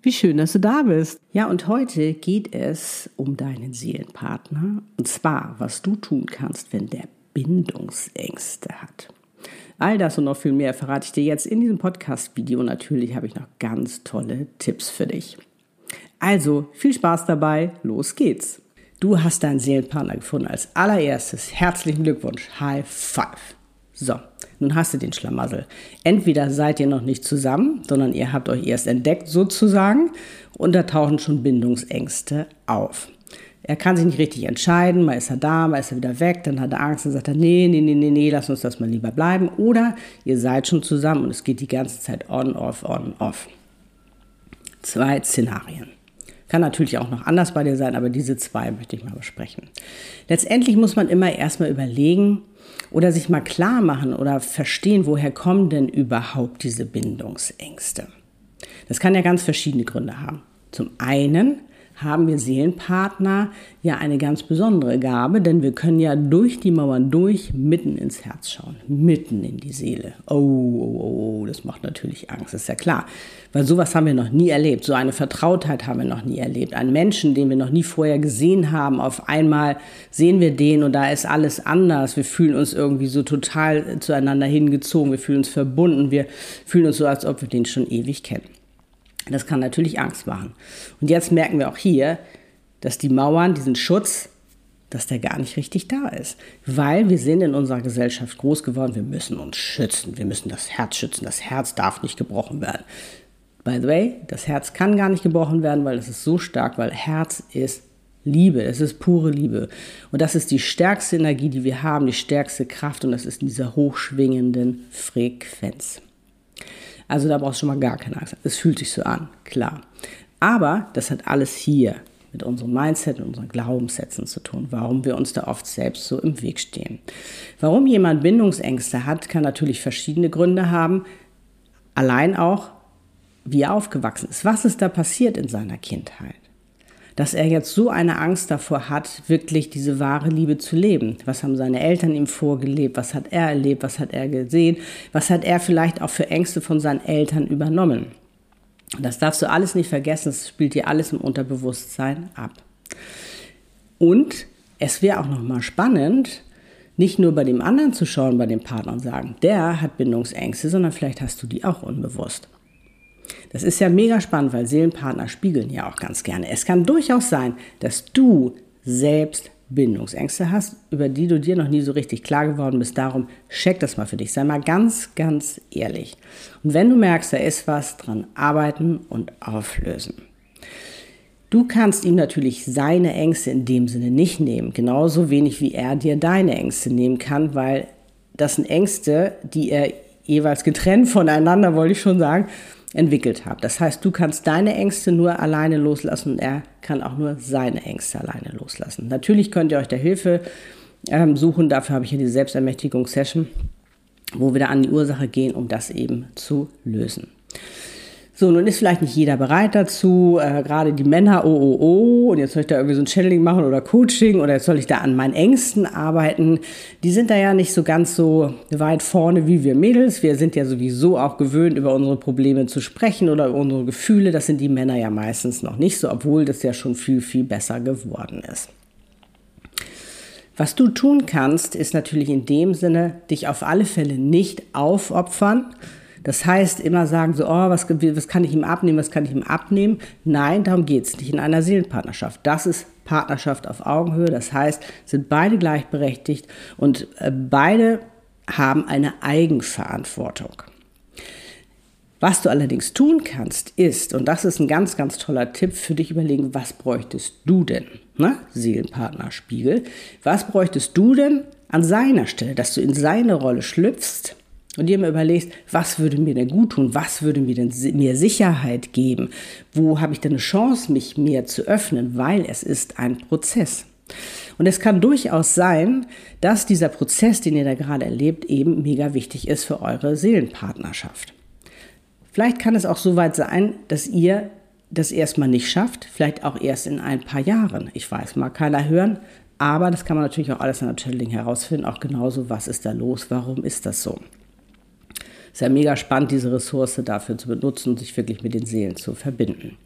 Wie schön, dass du da bist. Ja, und heute geht es um deinen Seelenpartner. Und zwar, was du tun kannst, wenn der Bindungsängste hat. All das und noch viel mehr verrate ich dir jetzt in diesem Podcast-Video. Natürlich habe ich noch ganz tolle Tipps für dich. Also, viel Spaß dabei. Los geht's. Du hast deinen Seelenpartner gefunden. Als allererstes herzlichen Glückwunsch. High Five. So, nun hast du den Schlamassel. Entweder seid ihr noch nicht zusammen, sondern ihr habt euch erst entdeckt sozusagen und da tauchen schon Bindungsängste auf. Er kann sich nicht richtig entscheiden, mal ist er da, mal ist er wieder weg, dann hat er Angst und sagt er, nee, nee, nee, nee, nee, lass uns das mal lieber bleiben. Oder ihr seid schon zusammen und es geht die ganze Zeit on, off, on, off. Zwei Szenarien. Kann natürlich auch noch anders bei dir sein, aber diese zwei möchte ich mal besprechen. Letztendlich muss man immer erstmal überlegen, oder sich mal klar machen oder verstehen, woher kommen denn überhaupt diese Bindungsängste. Das kann ja ganz verschiedene Gründe haben. Zum einen haben wir Seelenpartner ja eine ganz besondere Gabe, denn wir können ja durch die Mauern durch mitten ins Herz schauen, mitten in die Seele. Oh, oh, oh, das macht natürlich Angst, ist ja klar. Weil sowas haben wir noch nie erlebt, so eine Vertrautheit haben wir noch nie erlebt. Einen Menschen, den wir noch nie vorher gesehen haben, auf einmal sehen wir den und da ist alles anders. Wir fühlen uns irgendwie so total zueinander hingezogen, wir fühlen uns verbunden, wir fühlen uns so, als ob wir den schon ewig kennen. Das kann natürlich Angst machen. Und jetzt merken wir auch hier, dass die Mauern, diesen Schutz, dass der gar nicht richtig da ist. Weil wir sind in unserer Gesellschaft groß geworden, wir müssen uns schützen, wir müssen das Herz schützen, das Herz darf nicht gebrochen werden. By the way, das Herz kann gar nicht gebrochen werden, weil es ist so stark, weil Herz ist Liebe, es ist pure Liebe. Und das ist die stärkste Energie, die wir haben, die stärkste Kraft und das ist in dieser hochschwingenden Frequenz. Also da brauchst du schon mal gar keine Angst. Es fühlt sich so an, klar. Aber das hat alles hier mit unserem Mindset und unseren Glaubenssätzen zu tun, warum wir uns da oft selbst so im Weg stehen. Warum jemand Bindungsängste hat, kann natürlich verschiedene Gründe haben. Allein auch, wie er aufgewachsen ist. Was ist da passiert in seiner Kindheit? Dass er jetzt so eine Angst davor hat, wirklich diese wahre Liebe zu leben. Was haben seine Eltern ihm vorgelebt? Was hat er erlebt? Was hat er gesehen? Was hat er vielleicht auch für Ängste von seinen Eltern übernommen? Das darfst du alles nicht vergessen, das spielt dir alles im Unterbewusstsein ab. Und es wäre auch nochmal spannend, nicht nur bei dem anderen zu schauen, bei dem Partner und sagen, der hat Bindungsängste, sondern vielleicht hast du die auch unbewusst. Das ist ja mega spannend, weil Seelenpartner spiegeln ja auch ganz gerne. Es kann durchaus sein, dass du selbst Bindungsängste hast, über die du dir noch nie so richtig klar geworden bist. Darum check das mal für dich. Sei mal ganz, ganz ehrlich. Und wenn du merkst, da ist was dran, arbeiten und auflösen. Du kannst ihm natürlich seine Ängste in dem Sinne nicht nehmen, genauso wenig wie er dir deine Ängste nehmen kann, weil das sind Ängste, die er jeweils getrennt voneinander, wollte ich schon sagen, entwickelt habe. Das heißt, du kannst deine Ängste nur alleine loslassen und er kann auch nur seine Ängste alleine loslassen. Natürlich könnt ihr euch der Hilfe ähm, suchen. Dafür habe ich hier die Selbstermächtigungs-Session, wo wir da an die Ursache gehen, um das eben zu lösen. So, nun ist vielleicht nicht jeder bereit dazu, äh, gerade die Männer, oh, oh, oh, und jetzt soll ich da irgendwie so ein Channeling machen oder Coaching oder jetzt soll ich da an meinen Ängsten arbeiten. Die sind da ja nicht so ganz so weit vorne wie wir Mädels. Wir sind ja sowieso auch gewöhnt, über unsere Probleme zu sprechen oder über unsere Gefühle. Das sind die Männer ja meistens noch nicht so, obwohl das ja schon viel, viel besser geworden ist. Was du tun kannst, ist natürlich in dem Sinne, dich auf alle Fälle nicht aufopfern, das heißt, immer sagen so, oh, was, was kann ich ihm abnehmen, was kann ich ihm abnehmen? Nein, darum geht es nicht in einer Seelenpartnerschaft. Das ist Partnerschaft auf Augenhöhe. Das heißt, sind beide gleichberechtigt und äh, beide haben eine Eigenverantwortung. Was du allerdings tun kannst, ist, und das ist ein ganz, ganz toller Tipp für dich überlegen, was bräuchtest du denn? Ne? Seelenpartnerspiegel. Was bräuchtest du denn an seiner Stelle, dass du in seine Rolle schlüpfst und dir mal überlegst, was würde mir denn gut tun, was würde mir denn mir Sicherheit geben, wo habe ich denn eine Chance, mich mehr zu öffnen, weil es ist ein Prozess. Und es kann durchaus sein, dass dieser Prozess, den ihr da gerade erlebt, eben mega wichtig ist für eure Seelenpartnerschaft. Vielleicht kann es auch so weit sein, dass ihr das erstmal nicht schafft, vielleicht auch erst in ein paar Jahren. Ich weiß, mag keiner hören, aber das kann man natürlich auch alles an der Channeling herausfinden, auch genauso, was ist da los, warum ist das so. Ist ja mega spannend, diese Ressource dafür zu benutzen und sich wirklich mit den Seelen zu verbinden.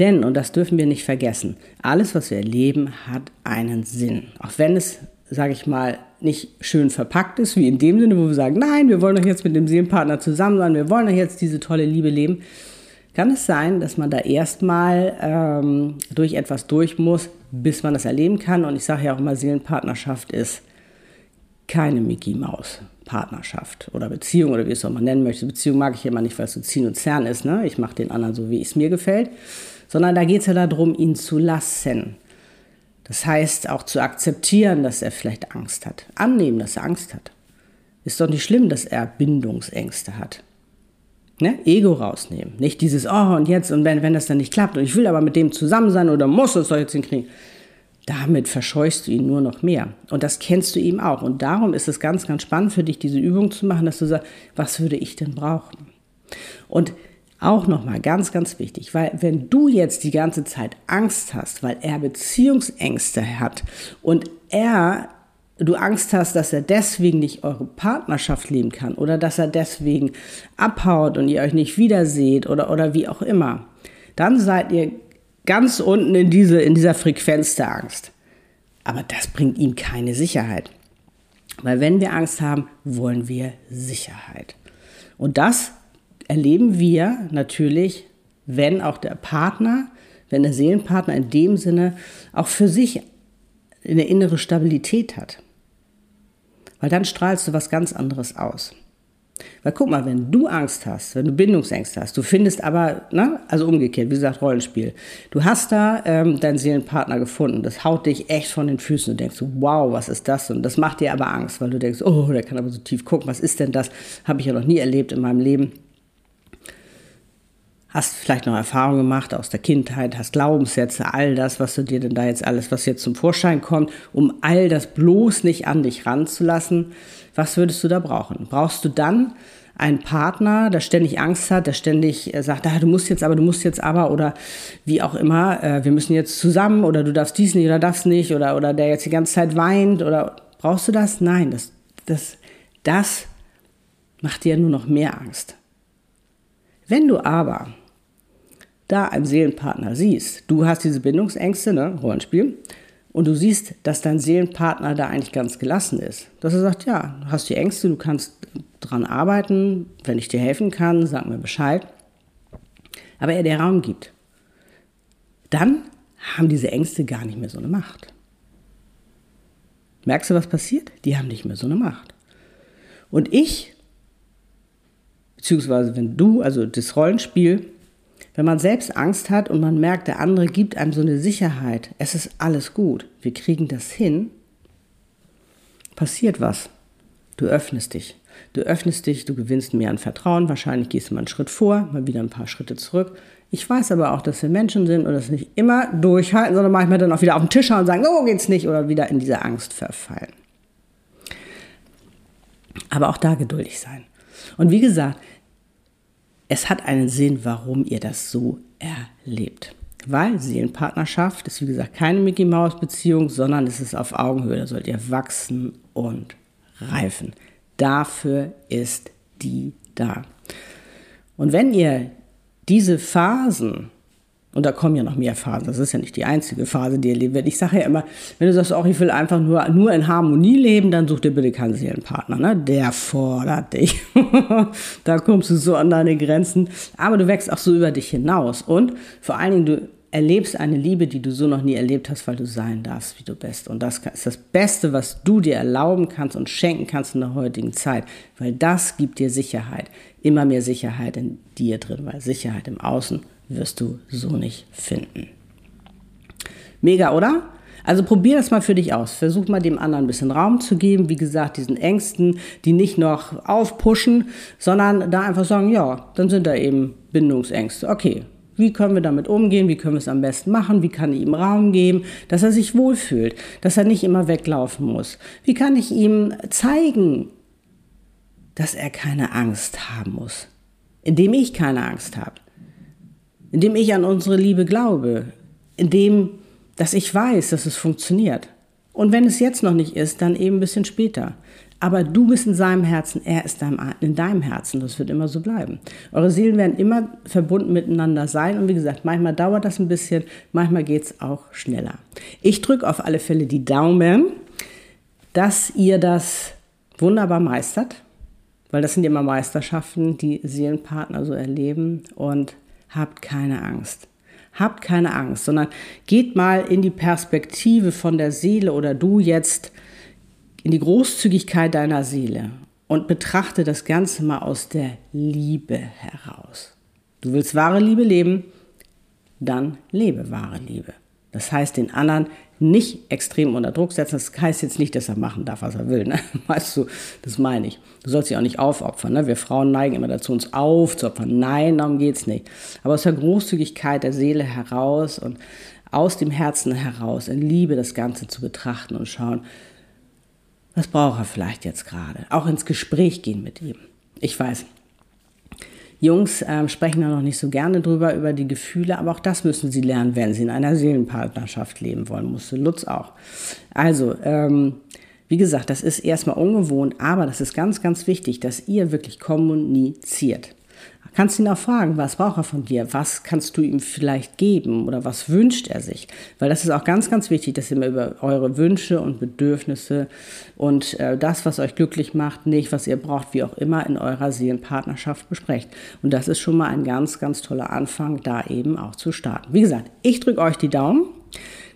Denn, und das dürfen wir nicht vergessen, alles, was wir erleben, hat einen Sinn. Auch wenn es, sage ich mal, nicht schön verpackt ist, wie in dem Sinne, wo wir sagen, nein, wir wollen doch jetzt mit dem Seelenpartner zusammen sein, wir wollen doch jetzt diese tolle Liebe leben, kann es sein, dass man da erstmal ähm, durch etwas durch muss, bis man das erleben kann. Und ich sage ja auch immer, Seelenpartnerschaft ist keine Mickey Maus Partnerschaft oder Beziehung oder wie es auch mal nennen möchte. Beziehung mag ich immer nicht, weil es so ziehen und zerren ist. Ne? Ich mache den anderen so, wie es mir gefällt. Sondern da geht es ja darum, ihn zu lassen. Das heißt auch zu akzeptieren, dass er vielleicht Angst hat. Annehmen, dass er Angst hat. Ist doch nicht schlimm, dass er Bindungsängste hat. Ne? Ego rausnehmen. Nicht dieses, oh, und jetzt, und wenn, wenn das dann nicht klappt, und ich will aber mit dem zusammen sein oder muss es doch jetzt hinkriegen. Damit verscheuchst du ihn nur noch mehr. Und das kennst du ihm auch. Und darum ist es ganz, ganz spannend für dich, diese Übung zu machen, dass du sagst, was würde ich denn brauchen? Und auch nochmal ganz, ganz wichtig, weil wenn du jetzt die ganze Zeit Angst hast, weil er Beziehungsängste hat und er du Angst hast, dass er deswegen nicht eure Partnerschaft leben kann oder dass er deswegen abhaut und ihr euch nicht wiederseht oder, oder wie auch immer, dann seid ihr ganz unten in, diese, in dieser Frequenz der Angst. Aber das bringt ihm keine Sicherheit. Weil wenn wir Angst haben, wollen wir Sicherheit. Und das erleben wir natürlich, wenn auch der Partner, wenn der Seelenpartner in dem Sinne auch für sich eine innere Stabilität hat. Weil dann strahlst du was ganz anderes aus. Weil guck mal, wenn du Angst hast, wenn du Bindungsängste hast, du findest aber, ne, also umgekehrt, wie gesagt, Rollenspiel, du hast da ähm, deinen Seelenpartner gefunden, das haut dich echt von den Füßen. Und denkst, wow, was ist das? Und das macht dir aber Angst, weil du denkst, oh, der kann aber so tief gucken, was ist denn das? Habe ich ja noch nie erlebt in meinem Leben hast vielleicht noch Erfahrungen gemacht aus der Kindheit, hast Glaubenssätze, all das, was du dir denn da jetzt alles, was jetzt zum Vorschein kommt, um all das bloß nicht an dich ranzulassen, was würdest du da brauchen? Brauchst du dann einen Partner, der ständig Angst hat, der ständig äh, sagt, ah, du musst jetzt aber, du musst jetzt aber oder wie auch immer, äh, wir müssen jetzt zusammen oder du darfst dies nicht oder das nicht oder, oder der jetzt die ganze Zeit weint oder brauchst du das? Nein, das, das, das macht dir nur noch mehr Angst. Wenn du aber da einen Seelenpartner siehst, du hast diese Bindungsängste, ne, Rollenspiel, und du siehst, dass dein Seelenpartner da eigentlich ganz gelassen ist. Dass er sagt, ja, du hast die Ängste, du kannst dran arbeiten, wenn ich dir helfen kann, sag mir Bescheid. Aber er dir Raum gibt. Dann haben diese Ängste gar nicht mehr so eine Macht. Merkst du, was passiert? Die haben nicht mehr so eine Macht. Und ich, beziehungsweise wenn du, also das Rollenspiel, wenn man selbst Angst hat und man merkt, der andere gibt einem so eine Sicherheit, es ist alles gut, wir kriegen das hin, passiert was. Du öffnest dich. Du öffnest dich, du gewinnst mehr an Vertrauen, wahrscheinlich gehst du mal einen Schritt vor, mal wieder ein paar Schritte zurück. Ich weiß aber auch, dass wir Menschen sind und das nicht immer durchhalten, sondern manchmal dann auch wieder auf den Tisch schauen und sagen, oh, geht's nicht, oder wieder in diese Angst verfallen. Aber auch da geduldig sein. Und wie gesagt, es hat einen Sinn, warum ihr das so erlebt. Weil Seelenpartnerschaft ist, wie gesagt, keine Mickey Maus Beziehung, sondern es ist auf Augenhöhe. Da sollt ihr wachsen und reifen. Dafür ist die da. Und wenn ihr diese Phasen und da kommen ja noch mehr Phasen. Das ist ja nicht die einzige Phase, die ihr leben werdet. Ich sage ja immer, wenn du sagst, auch ich will einfach nur, nur in Harmonie leben, dann such dir bitte keinen Seelenpartner. Ne? Der fordert dich. da kommst du so an deine Grenzen. Aber du wächst auch so über dich hinaus. Und vor allen Dingen, du erlebst eine Liebe, die du so noch nie erlebt hast, weil du sein darfst, wie du bist. Und das ist das Beste, was du dir erlauben kannst und schenken kannst in der heutigen Zeit, weil das gibt dir Sicherheit. Immer mehr Sicherheit in dir drin, weil Sicherheit im Außen wirst du so nicht finden. Mega, oder? Also probier das mal für dich aus. Versuch mal dem anderen ein bisschen Raum zu geben. Wie gesagt, diesen Ängsten, die nicht noch aufpushen, sondern da einfach sagen, ja, dann sind da eben Bindungsängste. Okay, Wie können wir damit umgehen? Wie können wir es am besten machen? Wie kann ich ihm Raum geben, dass er sich wohlfühlt, dass er nicht immer weglaufen muss? Wie kann ich ihm zeigen, dass er keine Angst haben muss? Indem ich keine Angst habe. Indem ich an unsere Liebe glaube. Indem, dass ich weiß, dass es funktioniert. Und wenn es jetzt noch nicht ist, dann eben ein bisschen später. Aber du bist in seinem Herzen, er ist in deinem Herzen. Das wird immer so bleiben. Eure Seelen werden immer verbunden miteinander sein. Und wie gesagt, manchmal dauert das ein bisschen, manchmal geht es auch schneller. Ich drücke auf alle Fälle die Daumen, dass ihr das wunderbar meistert. Weil das sind immer Meisterschaften, die Seelenpartner so erleben. Und habt keine Angst. Habt keine Angst, sondern geht mal in die Perspektive von der Seele oder du jetzt in die Großzügigkeit deiner Seele und betrachte das Ganze mal aus der Liebe heraus. Du willst wahre Liebe leben, dann lebe wahre Liebe. Das heißt, den anderen nicht extrem unter Druck setzen. Das heißt jetzt nicht, dass er machen darf, was er will. Ne? Weißt du, das meine ich. Du sollst dich auch nicht aufopfern. Ne? Wir Frauen neigen immer dazu, uns aufzuopfern. Nein, darum geht es nicht. Aber aus der Großzügigkeit der Seele heraus und aus dem Herzen heraus in Liebe das Ganze zu betrachten und schauen, was braucht er vielleicht jetzt gerade? Auch ins Gespräch gehen mit ihm. Ich weiß, Jungs äh, sprechen da noch nicht so gerne drüber, über die Gefühle, aber auch das müssen sie lernen, wenn sie in einer Seelenpartnerschaft leben wollen, musste Lutz auch. Also, ähm, wie gesagt, das ist erstmal ungewohnt, aber das ist ganz, ganz wichtig, dass ihr wirklich kommuniziert. Kannst ihn auch fragen, was braucht er von dir? Was kannst du ihm vielleicht geben oder was wünscht er sich? Weil das ist auch ganz, ganz wichtig, dass ihr mal über eure Wünsche und Bedürfnisse und äh, das, was euch glücklich macht, nicht, was ihr braucht, wie auch immer, in eurer Seelenpartnerschaft besprecht. Und das ist schon mal ein ganz, ganz toller Anfang, da eben auch zu starten. Wie gesagt, ich drücke euch die Daumen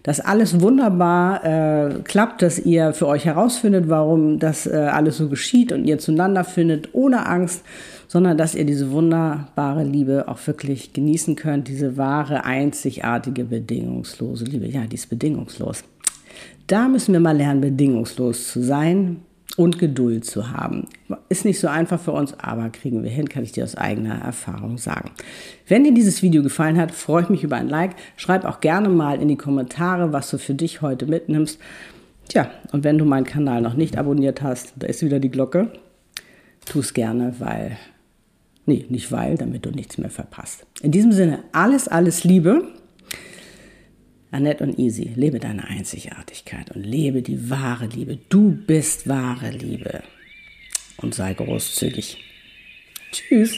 dass alles wunderbar äh, klappt, dass ihr für euch herausfindet, warum das äh, alles so geschieht und ihr zueinander findet, ohne Angst sondern dass ihr diese wunderbare Liebe auch wirklich genießen könnt, diese wahre, einzigartige, bedingungslose Liebe. Ja, die ist bedingungslos. Da müssen wir mal lernen, bedingungslos zu sein und Geduld zu haben. Ist nicht so einfach für uns, aber kriegen wir hin, kann ich dir aus eigener Erfahrung sagen. Wenn dir dieses Video gefallen hat, freue ich mich über ein Like. Schreib auch gerne mal in die Kommentare, was du für dich heute mitnimmst. Tja, und wenn du meinen Kanal noch nicht abonniert hast, da ist wieder die Glocke. Tu es gerne, weil Nee, nicht weil, damit du nichts mehr verpasst. In diesem Sinne, alles, alles Liebe. Annette und Easy, lebe deine Einzigartigkeit und lebe die wahre Liebe. Du bist wahre Liebe. Und sei großzügig. Tschüss.